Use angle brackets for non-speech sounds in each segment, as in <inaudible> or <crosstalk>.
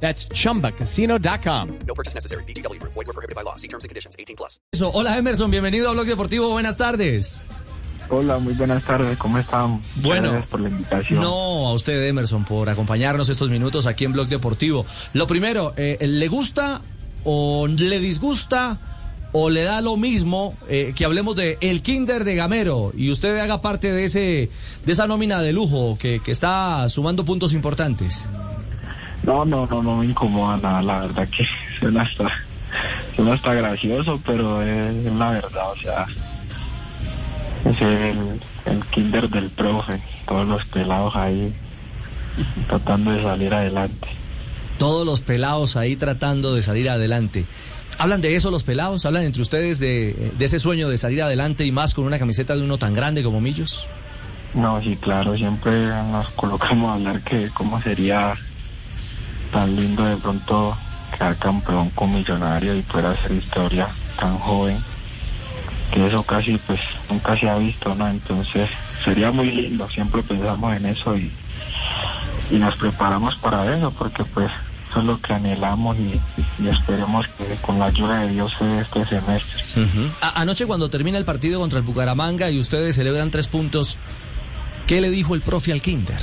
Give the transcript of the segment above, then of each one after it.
That's chumbacasino.com. No purchase necessary. BGW. Void were prohibited by law. See terms and conditions. 18 plus. Eso. Hola Emerson, bienvenido a Blog Deportivo, buenas tardes. Hola, muy buenas tardes, ¿cómo están? Bueno, Gracias por la invitación. No, a usted Emerson por acompañarnos estos minutos aquí en Blog Deportivo. Lo primero, eh, ¿le gusta o le disgusta o le da lo mismo eh, que hablemos de el Kinder de Gamero y usted haga parte de ese de esa nómina de lujo que, que está sumando puntos importantes? No, no, no, no me incomoda nada, la verdad que <laughs> suena hasta, suena hasta gracioso, pero es, la verdad, o sea, es el, el kinder del profe, todos los pelados ahí tratando de salir adelante. Todos los pelados ahí tratando de salir adelante. ¿Hablan de eso los pelados? ¿Hablan entre ustedes de, de ese sueño de salir adelante y más con una camiseta de uno tan grande como Millos? No, sí, claro, siempre nos colocamos a hablar que cómo sería tan lindo de pronto quedar campeón con millonario y poder hacer historia tan joven que eso casi pues nunca se ha visto no entonces sería muy lindo siempre pensamos en eso y, y nos preparamos para eso porque pues eso es lo que anhelamos y, esperemos que con la ayuda de Dios se este semestre. Anoche cuando termina el partido contra el Bucaramanga y ustedes celebran tres puntos, ¿qué le dijo el profe al Kinder?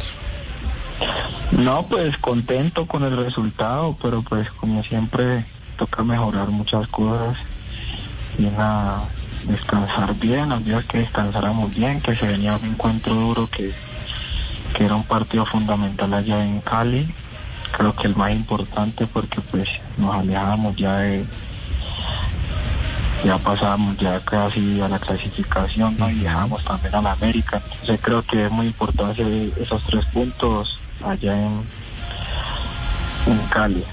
No, pues contento con el resultado, pero pues como siempre toca mejorar muchas cosas y nada, descansar bien, los días que descansáramos bien, que se venía un encuentro duro que, que era un partido fundamental allá en Cali, creo que el más importante porque pues nos alejábamos ya de ya pasábamos ya casi a la clasificación ¿no? y dejamos también a la América. Entonces creo que es muy importante esos tres puntos allá en, en Cali.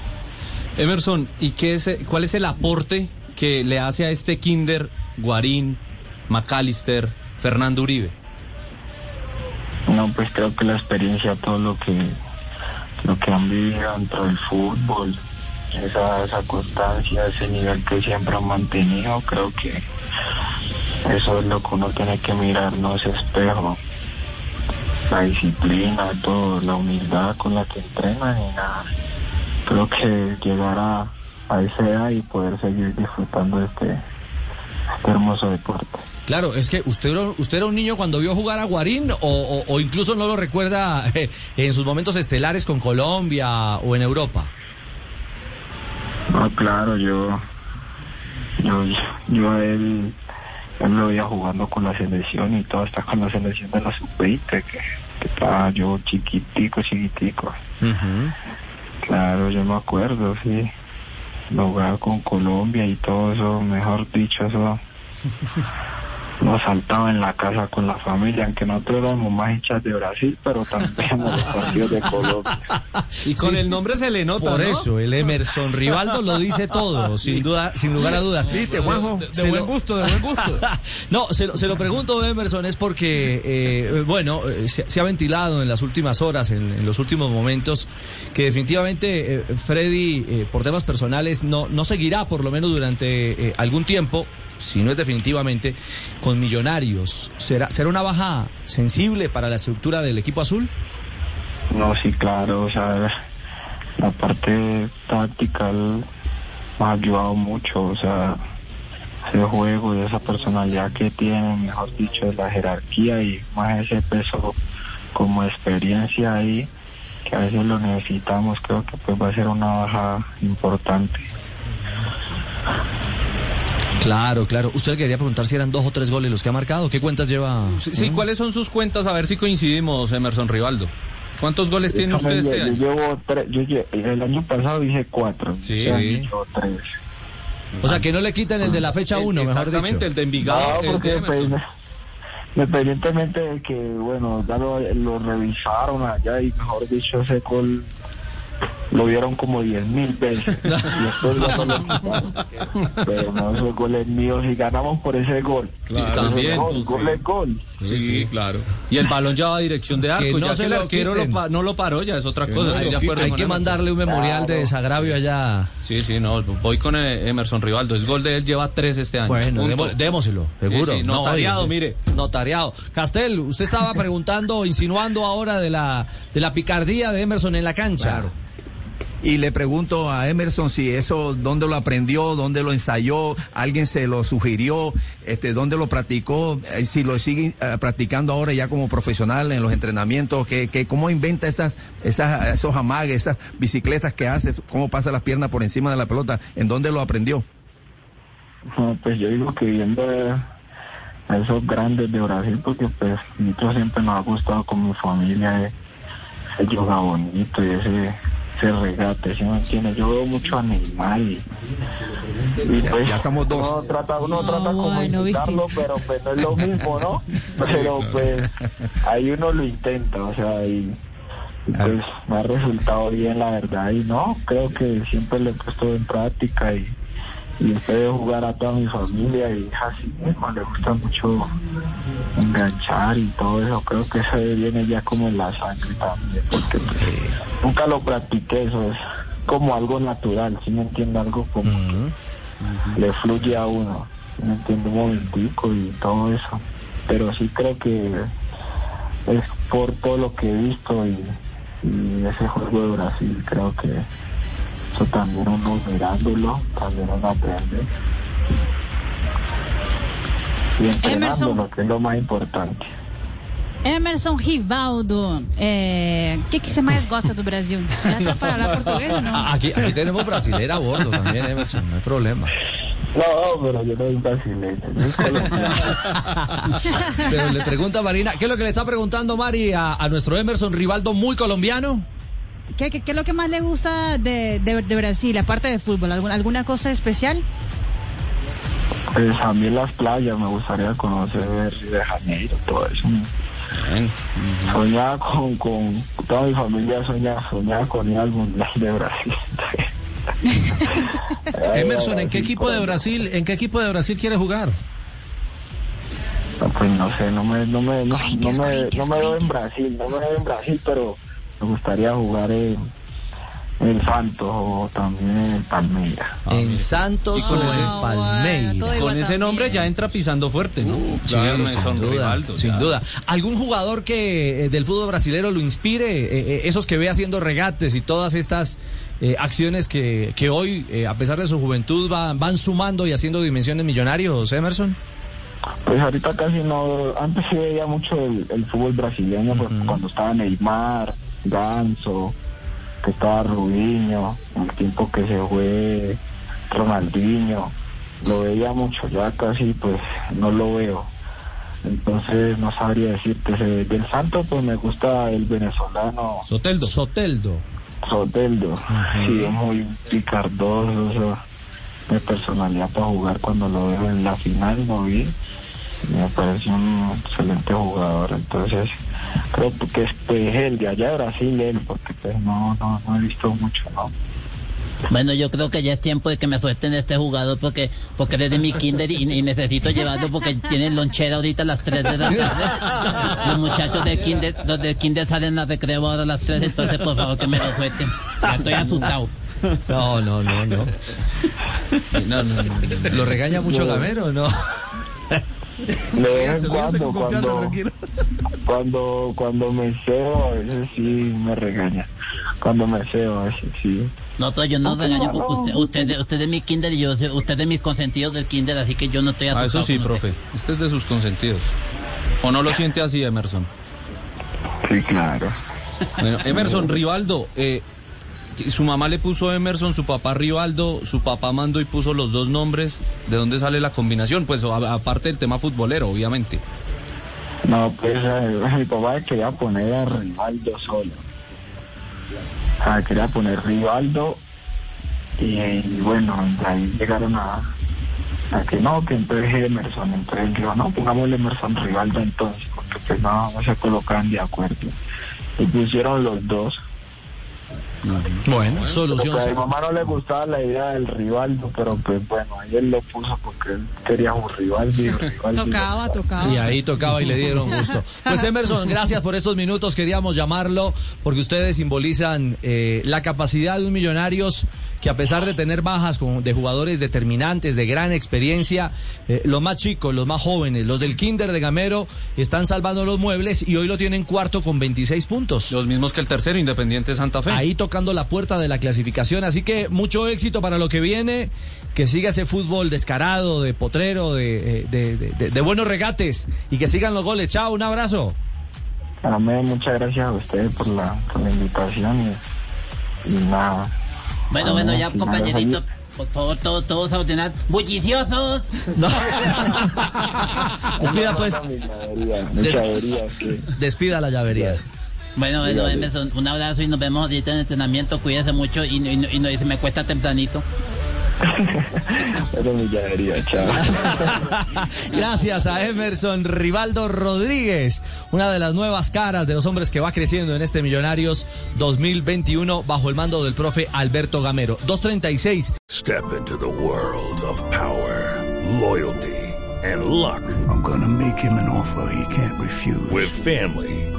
Emerson, ¿y qué es, cuál es el aporte que le hace a este Kinder Guarín, McAllister, Fernando Uribe? No, pues creo que la experiencia, todo lo que lo que han vivido dentro del fútbol, esa, esa constancia, ese nivel que siempre han mantenido, creo que eso es lo que uno tiene que mirar, no ese espejo. La disciplina, todo, la humildad con la que entrenan y nada. Creo que llegar a, a esa edad y poder seguir disfrutando de este, este hermoso deporte. Claro, es que usted, usted era un niño cuando vio jugar a Guarín o, o- o incluso no lo recuerda eh, en sus momentos estelares con Colombia o en Europa. No, claro, yo, yo, yo a él, él lo veía jugando con la selección y todo, hasta con la selección de la sub-20, que, que estaba yo chiquitico, chiquitico. Claro, yo me acuerdo, sí. Lo jugaba con Colombia y todo eso, mejor dicho, eso. <laughs> Nos saltaba en la casa con la familia, aunque nosotros éramos más hinchas de Brasil, pero también los partidos de Colombia. <laughs> Y con Sí. el nombre se le nota, Por ¿no? eso, el Emerson Rivaldo lo dice todo, <laughs> sin duda, sin lugar a dudas. ¿Viste, Juanjo? De, de Se buen lo- gusto, de buen gusto. <laughs> No, se lo, se lo pregunto, Emerson, es porque, eh, bueno, eh, se, se ha ventilado en las últimas horas, en, en los últimos momentos, que definitivamente eh, Freddy, eh, por temas personales, no, no seguirá, por lo menos durante eh, algún tiempo, si no es definitivamente, con Millonarios. ¿Será, ¿Será una baja sensible para la estructura del equipo azul? No, sí, claro, o sea, la parte táctica él me ha ayudado mucho, o sea, ese juego y esa personalidad que tiene, mejor dicho, la jerarquía y más ese peso como experiencia ahí, que a veces lo necesitamos, creo que pues va a ser una baja importante. Claro, claro. Usted le quería preguntar si eran dos o tres goles los que ha marcado. ¿Qué cuentas lleva? Sí, sí, ¿cuáles son sus cuentas? A ver si coincidimos, Emerson Rivaldo. ¿Cuántos goles tiene usted Yo- este yo año? llevo tres, yo lle- el año pasado hice cuatro, Sí. este año llevo tres. O sea, que no le quiten el de la fecha El- 1, mejor Exactamente, dicho. el de Envigado. No, el de porque Emerson. independientemente de que, bueno, ya lo, lo revisaron allá y mejor dicho, ese gol lo vieron como 10 mil veces. <laughs> Y después ya no lo quitaron. <laughs> Pero no, esos goles míos y ganamos por ese gol. Claro. Ese También, gol, sí. gol es gol. Sí, sí, claro. Y el balón ya va a dirección de arco. Que no ya se que el lo arquero lo quiten. pa- no lo paró, ya es otra cosa. No, hay que mandarle un memorial de desagravio allá. Sí, sí, no, voy con eh, Emerson Rivaldo. Es gol de él, lleva tres este año. Bueno, Punto. démo- démoselo, seguro. Sí, sí, No, notariado, oye, mire. Notariado. Castel, usted estaba <laughs> preguntando, insinuando ahora de la, de la picardía de Emerson en la cancha. Claro. Y le pregunto a Emerson si eso, dónde lo aprendió, dónde lo ensayó, alguien se lo sugirió, este, dónde lo practicó, eh, si lo sigue eh, practicando ahora ya como profesional en los entrenamientos, que, que cómo inventa esas, esas, esos amagues, esas bicicletas que hace, cómo pasa las piernas por encima de la pelota, en dónde lo aprendió. No, pues yo digo que viendo eh, a esos grandes de Brasil, porque pues nosotros siempre nos ha gustado con mi familia eh, ese yoga bonito y ese, ese regate, ¿sí me entiendes? Yo veo mucho a Neymar y, pues, ya somos dos. Uno trata, uno Ah, trata como bueno, imitarlo, pero pues no es lo mismo, ¿no? <laughs> Pero pues ahí uno lo intenta, o sea, y, y, pues me ha resultado bien la verdad y no, creo que siempre lo he puesto en práctica y y después de jugar a toda mi familia y así mismo le gusta mucho enganchar y todo eso. Creo que eso viene ya como en la sangre también porque pues, nunca lo practiqué eso es como algo natural si me entiende algo como que le fluye a uno ¿sí me entiende un momentico y todo eso. Pero sí creo que es por todo lo que he visto y, y ese juego de Brasil creo que eso también uno mirándolo, también uno aprende. Y entrenándolo, Emerson. que es lo más importante. Emerson Rivaldo, é, <laughs> o que, que você mais gosta do Brasil? Essa para português ou não? Aquí, aquí tenemos brasilera a bordo también, Emerson, no hay problema. No, pero yo no soy brasileño, yo soy colombiano. <laughs> Pero le pregunta Marina, ¿qué es lo que le está preguntando Mari a, a nuestro Emerson Rivaldo muy colombiano? ¿Qué, qué, qué es lo que más le gusta de, de, de Brasil, aparte de fútbol? ¿Alguna, ¿Alguna cosa especial? Pues a mí las playas me gustaría conocer Río de Janeiro, todo eso. Bien. Soñaba con, con toda mi familia, soñaba, soñaba con ir al Mundial de Brasil. <laughs> Emerson, ¿en qué equipo de Brasil, en qué equipo de Brasil quiere jugar? No, Pues no sé, no me, no me, no, no me, no me veo en. Brasil, no me veo en Brasil, pero me gustaría jugar en, en el Santos o también en el Palmeiras. en Santos o ese- en Ah, Palmeiras. bueno, Con ese nombre ya entra pisando fuerte, ¿no? Sí, Claro, sin Emerson duda, Rivaldo, sin duda. ¿Algún jugador que eh, del fútbol brasilero lo inspire? Eh, eh, esos que ve haciendo regates y todas estas eh, acciones que, que hoy, eh, a pesar de su juventud, van, van sumando y haciendo dimensiones millonarios, Emerson. Pues ahorita casi no, antes sí veía mucho el, el fútbol brasileño, pues, cuando estaba Neymar, Ganso, que estaba Rubinho, el tiempo que se fue Ronaldinho, lo veía mucho, ya casi pues no lo veo. Entonces no sabría decirte, ese- del Santo pues me gusta el venezolano Soteldo. Soteldo. Soteldo, sí, es muy picardoso, eso, de personalidad para jugar cuando lo veo en la final, lo vi, me parece un excelente jugador, entonces creo que es pues, el de allá de Brasil, él, porque pues no, no, no he visto mucho, ¿no? Bueno, yo creo que ya es tiempo de que me suelten este jugador porque porque eres de mi kinder y, y necesito llevarlo porque tienen lonchera ahorita a las 3 de la tarde. Los muchachos del kinder, los del kinder salen a recreo ahora a las 3, entonces por favor que me lo suelten. Ya estoy asustado. No, no, no, no. No, no, no, no. ¿Lo regaña mucho Gamero no? De vez en cuando, cuando, <laughs> cuando, cuando me cebo, a veces sí me regaña, cuando me cebo, a veces sí. No, pero yo no regaño porque usted, usted, usted es de mi kinder y yo sé- usted es de mis consentidos del kinder, así que yo no estoy Ah, asustado. eso sí, con usted. profe. Este es de sus consentidos. ¿O no lo siente así, Emerson? Sí, claro. Bueno, Emerson, Rivaldo, eh, su mamá le puso Emerson, su papá Rivaldo, su papá mandó y puso los dos nombres. ¿De dónde sale la combinación? Pues aparte del tema futbolero, obviamente. No, pues eh, <laughs> mi papá quería poner a Rivaldo solo. O sea, quería poner Rivaldo y, bueno, ahí llegaron a, que no, que entonces Emerson. Entonces dijo, no, pongámosle Emerson Rivaldo entonces, porque pues no, no se colocaban de acuerdo. Y pusieron los dos. Bueno, solución. Porque a mi mamá no le gustaba la idea del Rivaldo, pero pues bueno, ahí él lo puso porque él quería un Rivaldo y <laughs> Rivaldo. Tocaba, tocaba. Y ahí tocaba y le dieron gusto. Pues Emerson, gracias por estos minutos. Queríamos llamarlo porque ustedes simbolizan eh, la capacidad de un Millonarios que a pesar de tener bajas con- de jugadores determinantes, de gran experiencia, eh, los más chicos, los más jóvenes, los del Kinder de Gamero, están salvando los muebles y hoy lo tienen cuarto con 26 puntos. Los mismos que el tercero, Independiente Santa Fe. Ahí tocando la puerta de la clasificación. Así que mucho éxito para lo que viene. Que siga ese fútbol descarado, de potrero, de, eh, de- de- de- de buenos regates. Y que sigan los goles. Chao, un abrazo. Amén, muchas gracias a ustedes por la, por la invitación y, y nada. Bueno, bueno, ya compañerito, por favor, todos, todos a ordenar. ¡Bulliciosos! <laughs> Despida pues. Des- Despida la llavería. Bueno, bueno, Emerson, un abrazo y nos vemos ahorita en el entrenamiento. Cuídese mucho y, y, y, y me cuesta tempranito. <laughs> mi llavería, chao. <laughs> Gracias a Emerson Rivaldo Rodríguez, una de las nuevas caras de los hombres que va creciendo en este Millonarios 2021 bajo el mando del profe Alberto Gamero. 236. Step into the world of power, loyalty, and luck. I'm gonna make him an offer he can't refuse. With family,